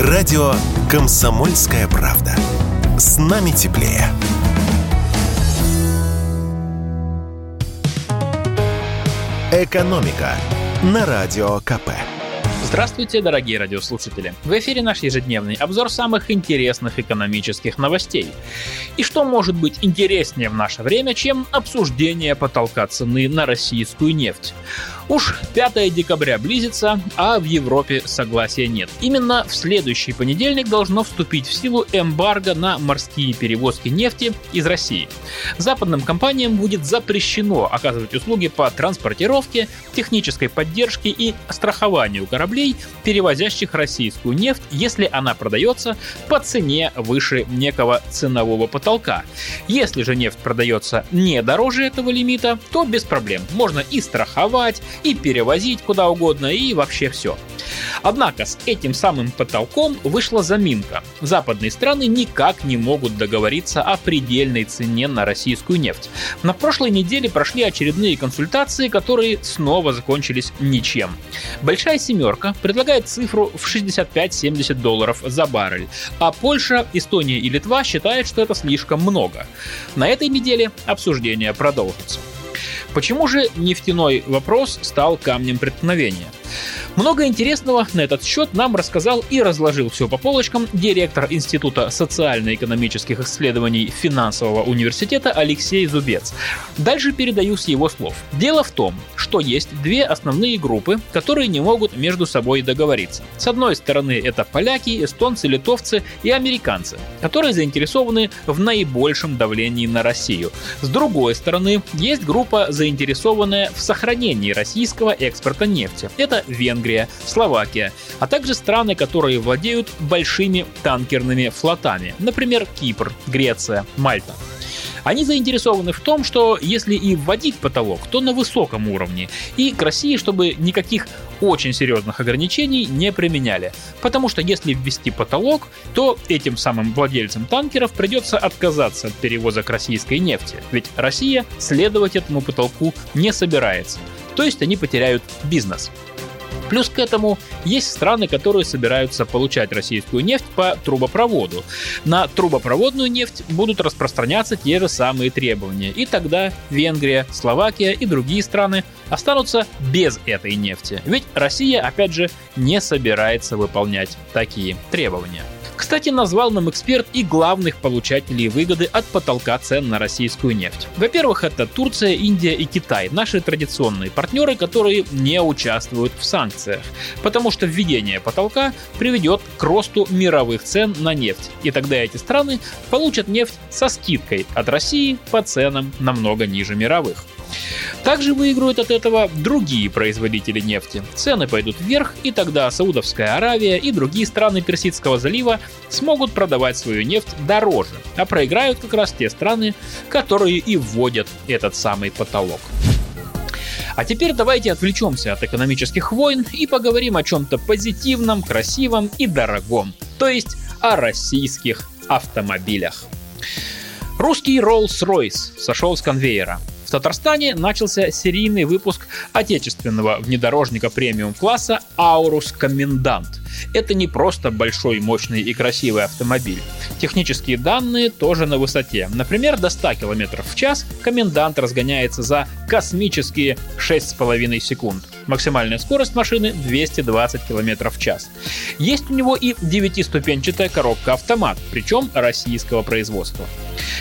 Радио «Комсомольская правда». С нами теплее. «Экономика» на Радио КП. Здравствуйте, дорогие радиослушатели! В эфире наш ежедневный обзор самых интересных экономических новостей. И что может быть интереснее в наше время, чем обсуждение потолка цены на российскую нефть? Уж 5 декабря близится, а в Европе согласия нет. Именно в следующий понедельник должно вступить в силу эмбарго на морские перевозки нефти из России. Западным компаниям будет запрещено оказывать услуги по транспортировке, технической поддержке и страхованию кораблей, перевозящих российскую нефть, если она продается по цене выше некого ценового потолка. Если же нефть продается не дороже этого лимита, то без проблем. Можно и страховать, и перевозить куда угодно, и вообще все. Однако с этим самым потолком вышла заминка. Западные страны никак не могут договориться о предельной цене на российскую нефть. На прошлой неделе прошли очередные консультации, которые снова закончились ничем. Большая семерка предлагает цифру в 65-70 долларов за баррель, а Польша, Эстония и Литва считают, что это слишком много. На этой неделе обсуждение продолжится. Почему же нефтяной вопрос стал камнем преткновения? Много интересного на этот счет нам рассказал и разложил все по полочкам директор Института социально-экономических исследований финансового университета Алексей Зубец. Дальше передаю с его слов. Дело в том, что есть две основные группы, которые не могут между собой договориться. С одной стороны это поляки, эстонцы, литовцы и американцы, которые заинтересованы в наибольшем давлении на Россию. С другой стороны есть группа, заинтересованная в сохранении российского экспорта нефти. Это Венгрия, Словакия, а также страны, которые владеют большими танкерными флотами, например, Кипр, Греция, Мальта. Они заинтересованы в том, что если и вводить потолок, то на высоком уровне, и к России, чтобы никаких очень серьезных ограничений не применяли. Потому что если ввести потолок, то этим самым владельцам танкеров придется отказаться от перевозок российской нефти, ведь Россия следовать этому потолку не собирается. То есть они потеряют бизнес. Плюс к этому есть страны, которые собираются получать российскую нефть по трубопроводу. На трубопроводную нефть будут распространяться те же самые требования. И тогда Венгрия, Словакия и другие страны останутся без этой нефти. Ведь Россия, опять же, не собирается выполнять такие требования. Кстати, назвал нам эксперт и главных получателей выгоды от потолка цен на российскую нефть. Во-первых, это Турция, Индия и Китай, наши традиционные партнеры, которые не участвуют в санкциях, потому что введение потолка приведет к росту мировых цен на нефть, и тогда эти страны получат нефть со скидкой от России по ценам намного ниже мировых. Также выиграют от этого другие производители нефти. Цены пойдут вверх, и тогда Саудовская Аравия и другие страны Персидского залива смогут продавать свою нефть дороже, а проиграют как раз те страны, которые и вводят этот самый потолок. А теперь давайте отвлечемся от экономических войн и поговорим о чем-то позитивном, красивом и дорогом, то есть о российских автомобилях. Русский Rolls-Royce сошел с конвейера. В Татарстане начался серийный выпуск отечественного внедорожника премиум-класса Аурус Комендант. Это не просто большой, мощный и красивый автомобиль. Технические данные тоже на высоте. Например, до 100 км в час комендант разгоняется за космические 6,5 секунд. Максимальная скорость машины 220 км в час. Есть у него и 9-ступенчатая коробка автомат, причем российского производства.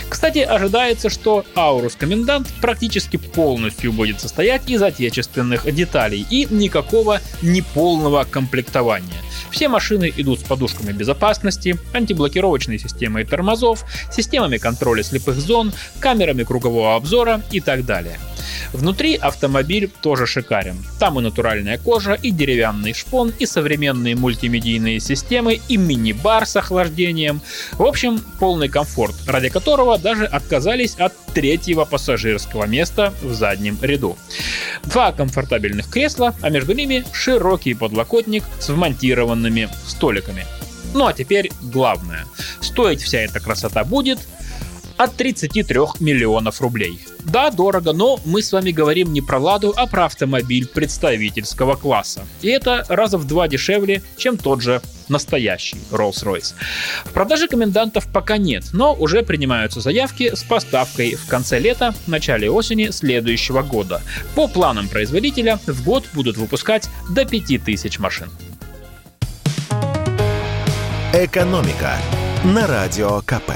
Кстати, ожидается, что Аурус Комендант практически полностью будет состоять из отечественных деталей и никакого неполного комплектования. Все машины идут с подушками безопасности, антиблокировочной системой тормозов, системами контроля слепых зон, камерами кругового обзора и так далее. Внутри автомобиль тоже шикарен. Там и натуральная кожа, и деревянный шпон, и современные мультимедийные системы, и мини-бар с охлаждением. В общем, полный комфорт, ради которого даже отказались от третьего пассажирского места в заднем ряду. Два комфортабельных кресла, а между ними широкий подлокотник с вмонтированными столиками. Ну а теперь главное. Стоить вся эта красота будет от 33 миллионов рублей. Да, дорого, но мы с вами говорим не про Ладу, а про автомобиль представительского класса. И это раза в два дешевле, чем тот же настоящий Rolls-Royce. В продаже комендантов пока нет, но уже принимаются заявки с поставкой в конце лета, начале осени следующего года. По планам производителя в год будут выпускать до 5000 машин. «Экономика» на Радио КП.